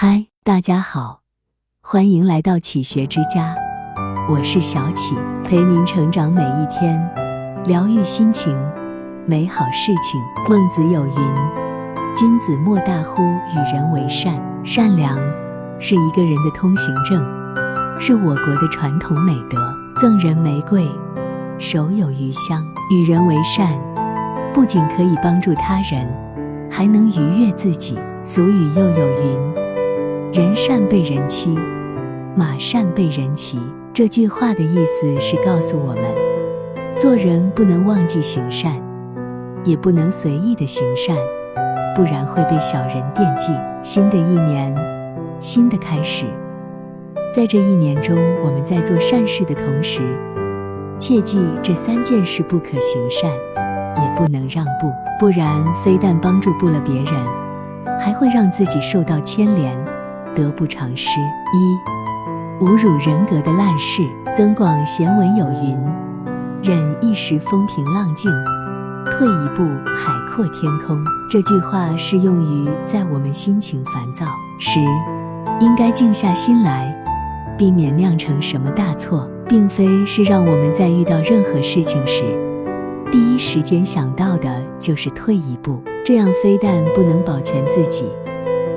嗨，大家好，欢迎来到启学之家，我是小启，陪您成长每一天，疗愈心情，美好事情。孟子有云：“君子莫大乎与人为善。”善良是一个人的通行证，是我国的传统美德。赠人玫瑰，手有余香。与人为善，不仅可以帮助他人，还能愉悦自己。俗语又有云。人善被人欺，马善被人骑。这句话的意思是告诉我们，做人不能忘记行善，也不能随意的行善，不然会被小人惦记。新的一年，新的开始，在这一年中，我们在做善事的同时，切记这三件事：不可行善，也不能让步，不然非但帮助不了别人，还会让自己受到牵连。得不偿失。一、侮辱人格的烂事。增广贤文有云：“忍一时风平浪静，退一步海阔天空。”这句话适用于在我们心情烦躁时，应该静下心来，避免酿成什么大错，并非是让我们在遇到任何事情时，第一时间想到的就是退一步。这样非但不能保全自己。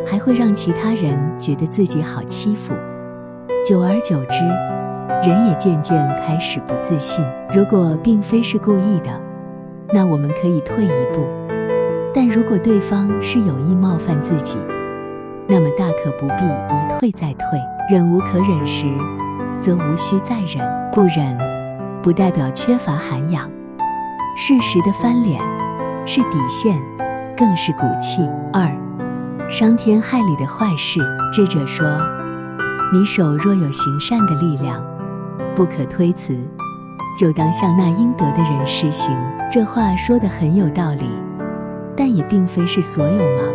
还会让其他人觉得自己好欺负，久而久之，人也渐渐开始不自信。如果并非是故意的，那我们可以退一步；但如果对方是有意冒犯自己，那么大可不必一退再退。忍无可忍时，则无需再忍。不忍，不代表缺乏涵养，适时的翻脸是底线，更是骨气。二。伤天害理的坏事，智者说：“你手若有行善的力量，不可推辞，就当向那应得的人施行。”这话说的很有道理，但也并非是所有忙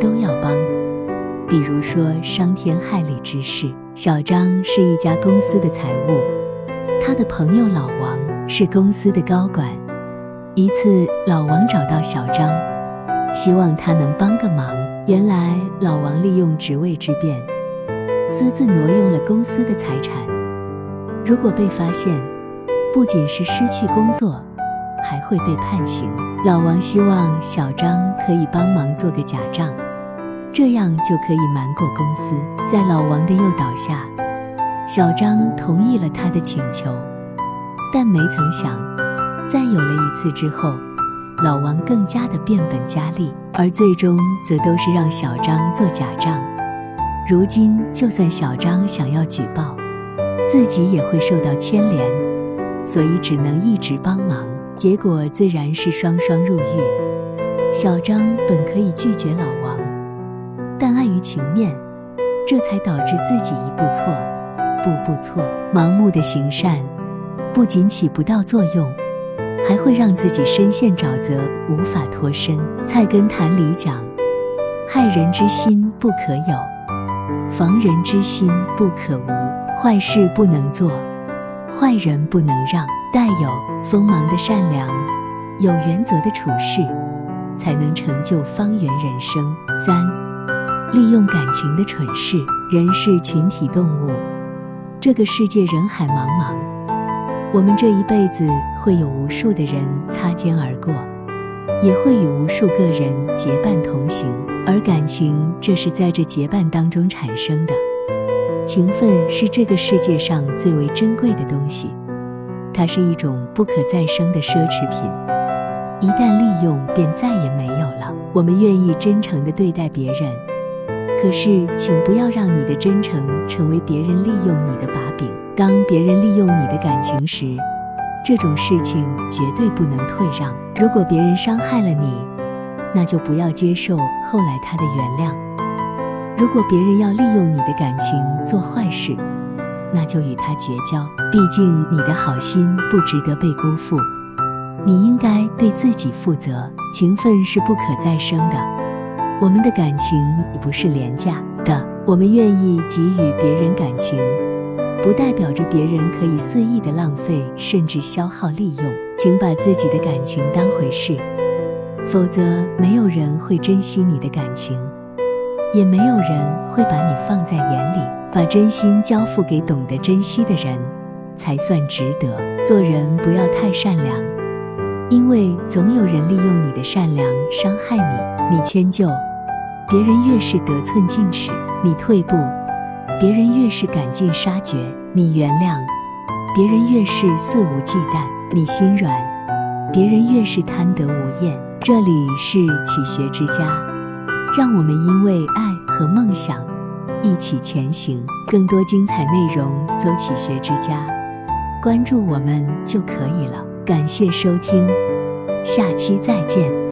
都要帮。比如说伤天害理之事，小张是一家公司的财务，他的朋友老王是公司的高管。一次，老王找到小张，希望他能帮个忙。原来老王利用职位之便，私自挪用了公司的财产。如果被发现，不仅是失去工作，还会被判刑。老王希望小张可以帮忙做个假账，这样就可以瞒过公司。在老王的诱导下，小张同意了他的请求。但没曾想，在有了一次之后。老王更加的变本加厉，而最终则都是让小张做假账。如今，就算小张想要举报，自己也会受到牵连，所以只能一直帮忙，结果自然是双双入狱。小张本可以拒绝老王，但碍于情面，这才导致自己一步错，步步错，盲目的行善，不仅起不到作用。还会让自己深陷沼泽，无法脱身。《菜根谭》里讲：“害人之心不可有，防人之心不可无。坏事不能做，坏人不能让。带有锋芒的善良，有原则的处事，才能成就方圆人生。”三、利用感情的蠢事。人是群体动物，这个世界人海茫茫。我们这一辈子会有无数的人擦肩而过，也会与无数个人结伴同行。而感情，这是在这结伴当中产生的。情分是这个世界上最为珍贵的东西，它是一种不可再生的奢侈品，一旦利用便再也没有了。我们愿意真诚地对待别人，可是请不要让你的真诚成为别人利用你的把柄。当别人利用你的感情时，这种事情绝对不能退让。如果别人伤害了你，那就不要接受后来他的原谅。如果别人要利用你的感情做坏事，那就与他绝交。毕竟你的好心不值得被辜负，你应该对自己负责。情分是不可再生的，我们的感情也不是廉价的。我们愿意给予别人感情。不代表着别人可以肆意的浪费，甚至消耗利用。请把自己的感情当回事，否则没有人会珍惜你的感情，也没有人会把你放在眼里。把真心交付给懂得珍惜的人，才算值得。做人不要太善良，因为总有人利用你的善良伤害你。你迁就，别人越是得寸进尺；你退步，别人越是赶尽杀绝；你原谅，别人越是肆无忌惮；你心软，别人越是贪得无厌。这里是启学之家，让我们因为爱和梦想一起前行。更多精彩内容，搜“启学之家”，关注我们就可以了。感谢收听，下期再见。